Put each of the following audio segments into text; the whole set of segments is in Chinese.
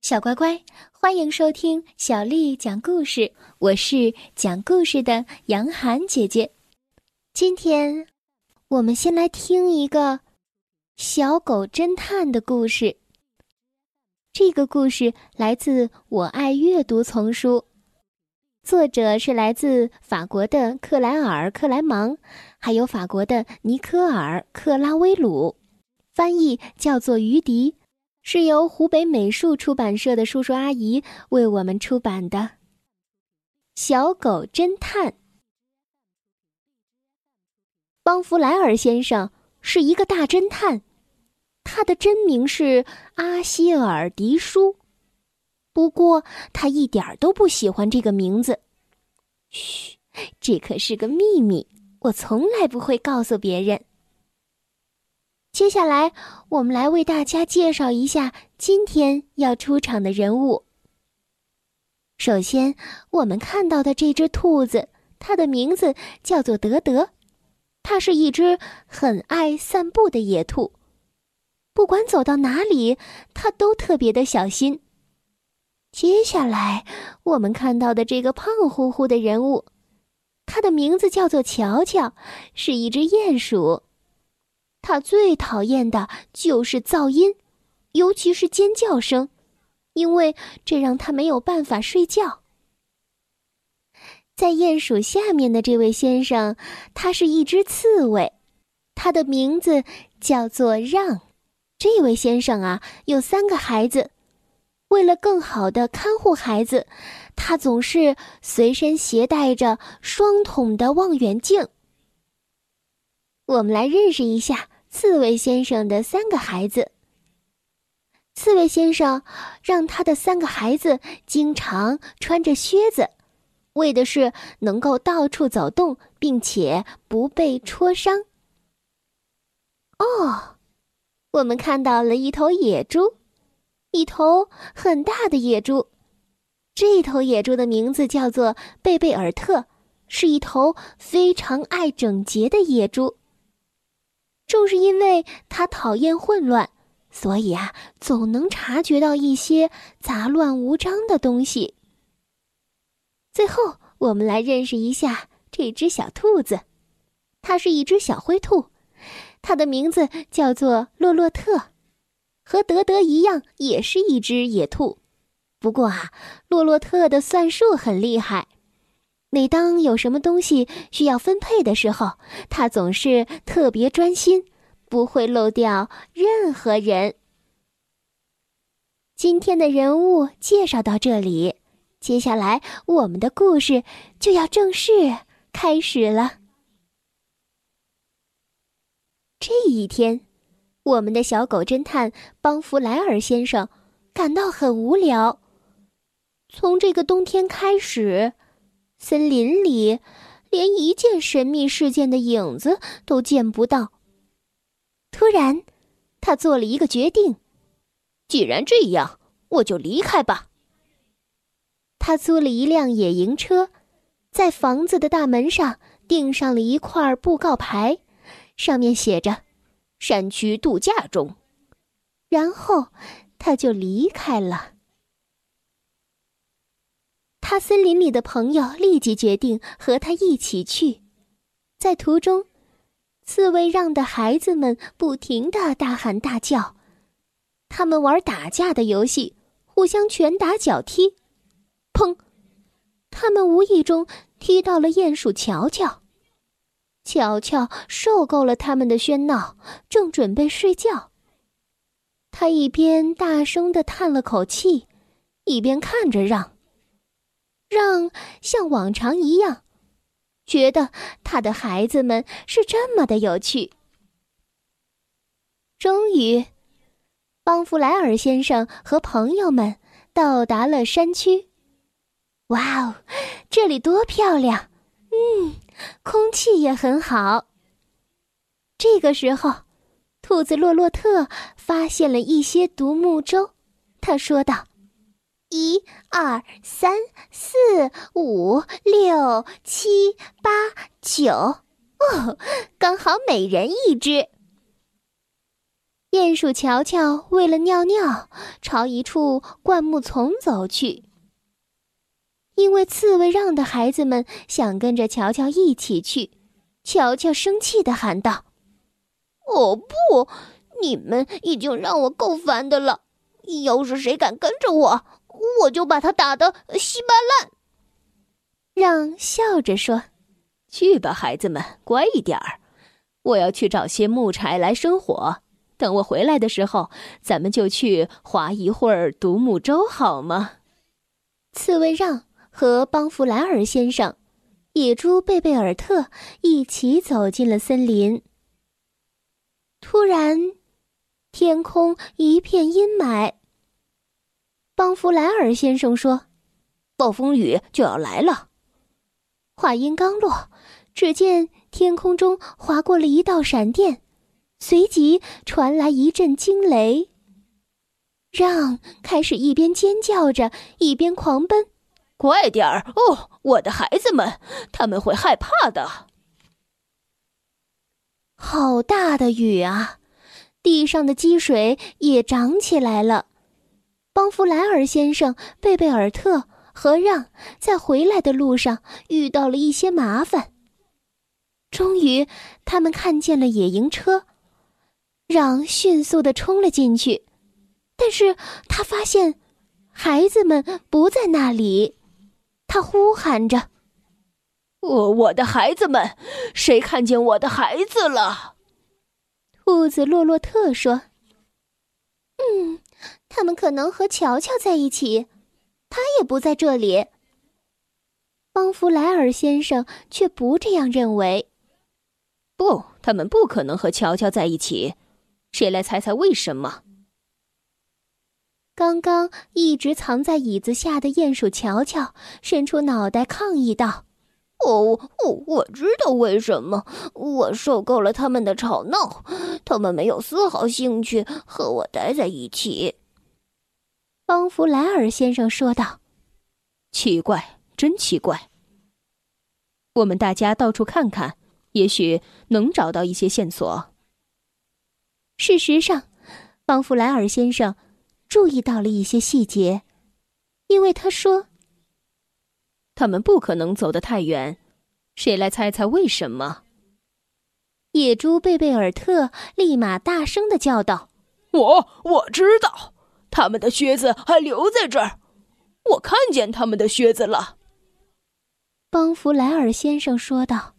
小乖乖，欢迎收听小丽讲故事。我是讲故事的杨涵姐姐。今天，我们先来听一个小狗侦探的故事。这个故事来自《我爱阅读》丛书，作者是来自法国的克莱尔·克莱芒，还有法国的尼科尔·克拉威鲁，翻译叫做于迪。是由湖北美术出版社的叔叔阿姨为我们出版的《小狗侦探》。邦弗莱尔先生是一个大侦探，他的真名是阿希尔·迪舒，不过他一点都不喜欢这个名字。嘘，这可是个秘密，我从来不会告诉别人。接下来，我们来为大家介绍一下今天要出场的人物。首先，我们看到的这只兔子，它的名字叫做德德，它是一只很爱散步的野兔，不管走到哪里，它都特别的小心。接下来，我们看到的这个胖乎乎的人物，它的名字叫做乔乔，是一只鼹鼠。他最讨厌的就是噪音，尤其是尖叫声，因为这让他没有办法睡觉。在鼹鼠下面的这位先生，他是一只刺猬，他的名字叫做让。这位先生啊，有三个孩子，为了更好的看护孩子，他总是随身携带着双筒的望远镜。我们来认识一下刺猬先生的三个孩子。刺猬先生让他的三个孩子经常穿着靴子，为的是能够到处走动，并且不被戳伤。哦，我们看到了一头野猪，一头很大的野猪。这头野猪的名字叫做贝贝尔特，是一头非常爱整洁的野猪。正是因为他讨厌混乱，所以啊，总能察觉到一些杂乱无章的东西。最后，我们来认识一下这只小兔子，它是一只小灰兔，它的名字叫做洛洛特，和德德一样，也是一只野兔。不过啊，洛洛特的算术很厉害。每当有什么东西需要分配的时候，他总是特别专心，不会漏掉任何人。今天的人物介绍到这里，接下来我们的故事就要正式开始了。这一天，我们的小狗侦探邦弗莱尔先生感到很无聊。从这个冬天开始。森林里，连一件神秘事件的影子都见不到。突然，他做了一个决定：既然这样，我就离开吧。他租了一辆野营车，在房子的大门上钉上了一块布告牌，上面写着“山区度假中”。然后，他就离开了。他森林里的朋友立即决定和他一起去，在途中，刺猬让的孩子们不停的大喊大叫，他们玩打架的游戏，互相拳打脚踢，砰！他们无意中踢到了鼹鼠乔乔，乔乔受够了他们的喧闹，正准备睡觉。他一边大声的叹了口气，一边看着让。让像往常一样，觉得他的孩子们是这么的有趣。终于，邦弗莱尔先生和朋友们到达了山区。哇哦，这里多漂亮！嗯，空气也很好。这个时候，兔子洛洛特发现了一些独木舟，他说道。一二三四五六七八九，哦，刚好每人一只。鼹鼠乔乔为了尿尿，朝一处灌木丛走去。因为刺猬让的孩子们想跟着乔乔一起去，乔乔生气的喊道：“哦不！你们已经让我够烦的了，要是谁敢跟着我，我就把他打得稀巴烂。”让笑着说：“去吧，孩子们，乖一点儿。我要去找些木柴来生火。等我回来的时候，咱们就去划一会儿独木舟，好吗？”刺猬让。和邦弗莱尔先生、野猪贝贝尔特一起走进了森林。突然，天空一片阴霾。邦弗莱尔先生说：“暴风雨就要来了。”话音刚落，只见天空中划过了一道闪电，随即传来一阵惊雷。让开始一边尖叫着，一边狂奔。快点儿哦，我的孩子们，他们会害怕的。好大的雨啊！地上的积水也涨起来了。邦弗莱尔先生、贝贝尔特和让在回来的路上遇到了一些麻烦。终于，他们看见了野营车，让迅速的冲了进去，但是他发现孩子们不在那里。他呼喊着：“我我的孩子们，谁看见我的孩子了？”兔子洛洛特说：“，他们可能和乔乔在一起，他也不在这里。”邦弗莱尔先生却不这样认为。不，他们不可能和乔乔在一起。谁来猜猜为什么？刚刚一直藏在椅子下的鼹鼠乔乔伸出脑袋抗议道：“哦，我我知道为什么，我受够了他们的吵闹，他们没有丝毫兴趣和我待在一起。”邦弗莱尔先生说道：“奇怪，真奇怪。我们大家到处看看，也许能找到一些线索。”事实上，邦弗莱尔先生。注意到了一些细节，因为他说：“他们不可能走得太远。”谁来猜猜为什么？野猪贝贝尔特立马大声的叫道：“我我知道，他们的靴子还留在这儿，我看见他们的靴子了。”邦弗莱尔先生说道：“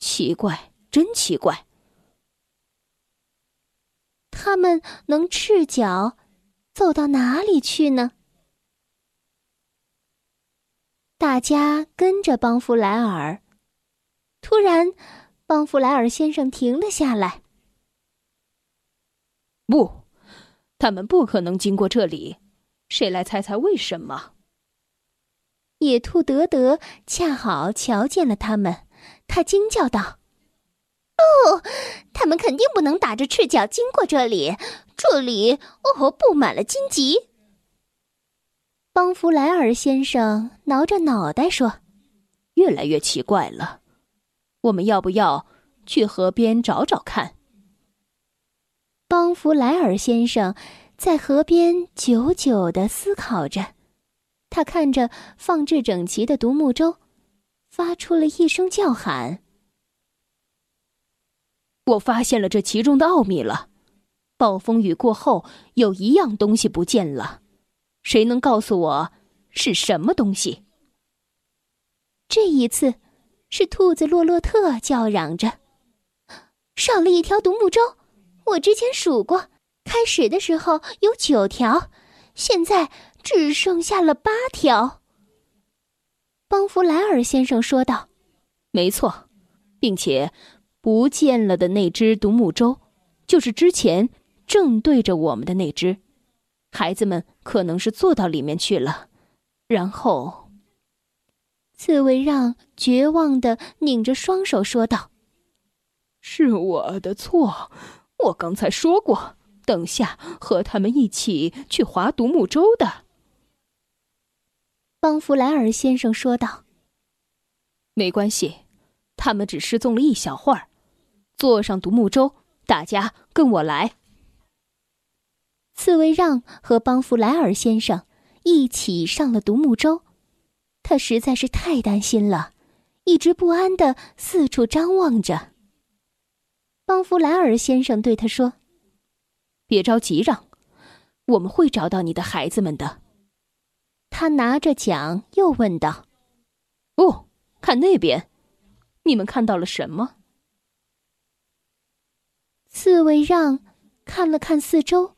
奇怪，真奇怪，他们能赤脚。”走到哪里去呢？大家跟着邦弗莱尔。突然，邦弗莱尔先生停了下来。不，他们不可能经过这里。谁来猜猜为什么？野兔德德恰好瞧见了他们，他惊叫道：“哦，他们肯定不能打着赤脚经过这里。”这里哦，布满了荆棘。邦弗莱尔先生挠着脑袋说：“越来越奇怪了，我们要不要去河边找找看？”邦弗莱尔先生在河边久久的思考着，他看着放置整齐的独木舟，发出了一声叫喊：“我发现了这其中的奥秘了！”暴风雨过后，有一样东西不见了，谁能告诉我是什么东西？这一次，是兔子洛洛特叫嚷着：“少了一条独木舟！我之前数过，开始的时候有九条，现在只剩下了八条。”邦弗莱尔先生说道：“没错，并且不见了的那只独木舟，就是之前。”正对着我们的那只，孩子们可能是坐到里面去了。然后，刺猬让绝望的拧着双手说道：“是我的错，我刚才说过，等下和他们一起去划独木舟的。”邦弗莱尔先生说道：“没关系，他们只失踪了一小会儿。坐上独木舟，大家跟我来。”刺猬让和邦弗莱尔先生一起上了独木舟，他实在是太担心了，一直不安的四处张望着。邦弗莱尔先生对他说：“别着急，让，我们会找到你的孩子们的。”他拿着桨又问道：“哦，看那边，你们看到了什么？”刺猬让看了看四周。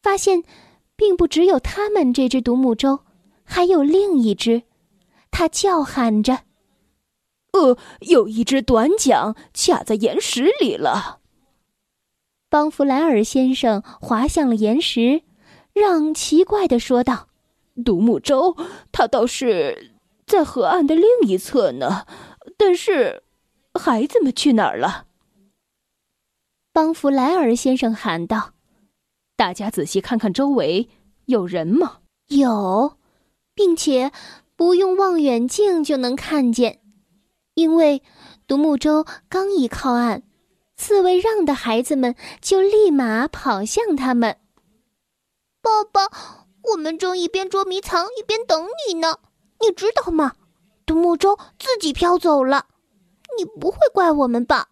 发现，并不只有他们这只独木舟，还有另一只。他叫喊着：“呃，有一只短桨卡在岩石里了。”邦弗莱尔先生滑向了岩石，让奇怪的说道：“独木舟，它倒是在河岸的另一侧呢。但是，孩子们去哪儿了？”邦弗莱尔先生喊道。大家仔细看看周围，有人吗？有，并且不用望远镜就能看见，因为独木舟刚一靠岸，刺猬让的孩子们就立马跑向他们。爸爸，我们正一边捉迷藏一边等你呢，你知道吗？独木舟自己飘走了，你不会怪我们吧？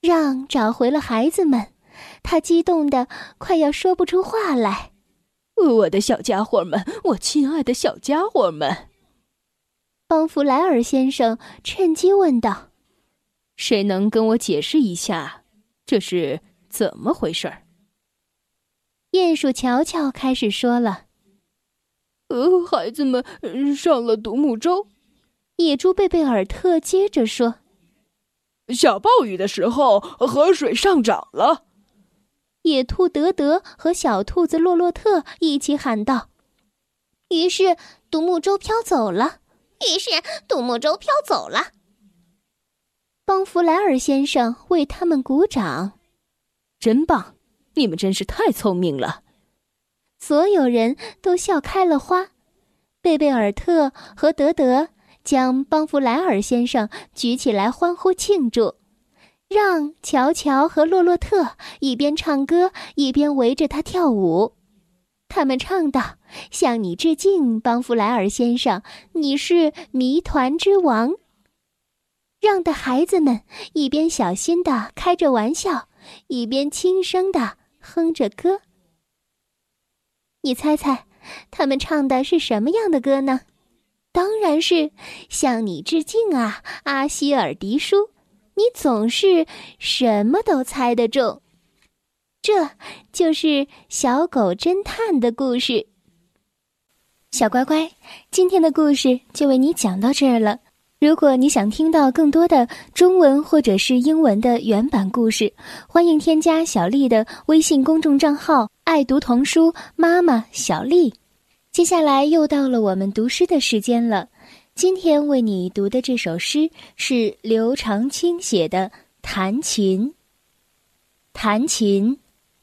让找回了孩子们。他激动的快要说不出话来，我的小家伙们，我亲爱的小家伙们。邦弗莱尔先生趁机问道：“谁能跟我解释一下，这是怎么回事？”鼹鼠乔乔开始说了：“呃，孩子们上了独木舟。”野猪贝贝尔特接着说：“下暴雨的时候，河水上涨了。”野兔德德和小兔子洛洛特一起喊道：“于是独木舟飘走了。于是独木舟飘走了。”邦弗莱尔先生为他们鼓掌：“真棒！你们真是太聪明了！”所有人都笑开了花。贝贝尔特和德德将邦弗莱尔先生举起来欢呼庆祝。让乔乔和洛洛特一边唱歌一边围着他跳舞，他们唱道：“向你致敬，邦弗莱尔先生，你是谜团之王。”让的孩子们一边小心的开着玩笑，一边轻声的哼着歌。你猜猜，他们唱的是什么样的歌呢？当然是向你致敬啊，阿希尔迪叔。你总是什么都猜得中，这就是小狗侦探的故事。小乖乖，今天的故事就为你讲到这儿了。如果你想听到更多的中文或者是英文的原版故事，欢迎添加小丽的微信公众账号“爱读童书妈妈小丽”。接下来又到了我们读诗的时间了。今天为你读的这首诗是刘长卿写的《弹琴》。弹琴，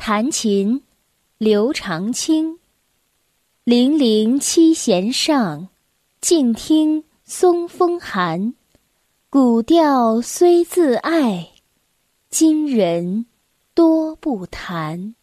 弹琴，刘长卿。零零七弦上，静听松风寒。古调虽自爱，今人多不弹。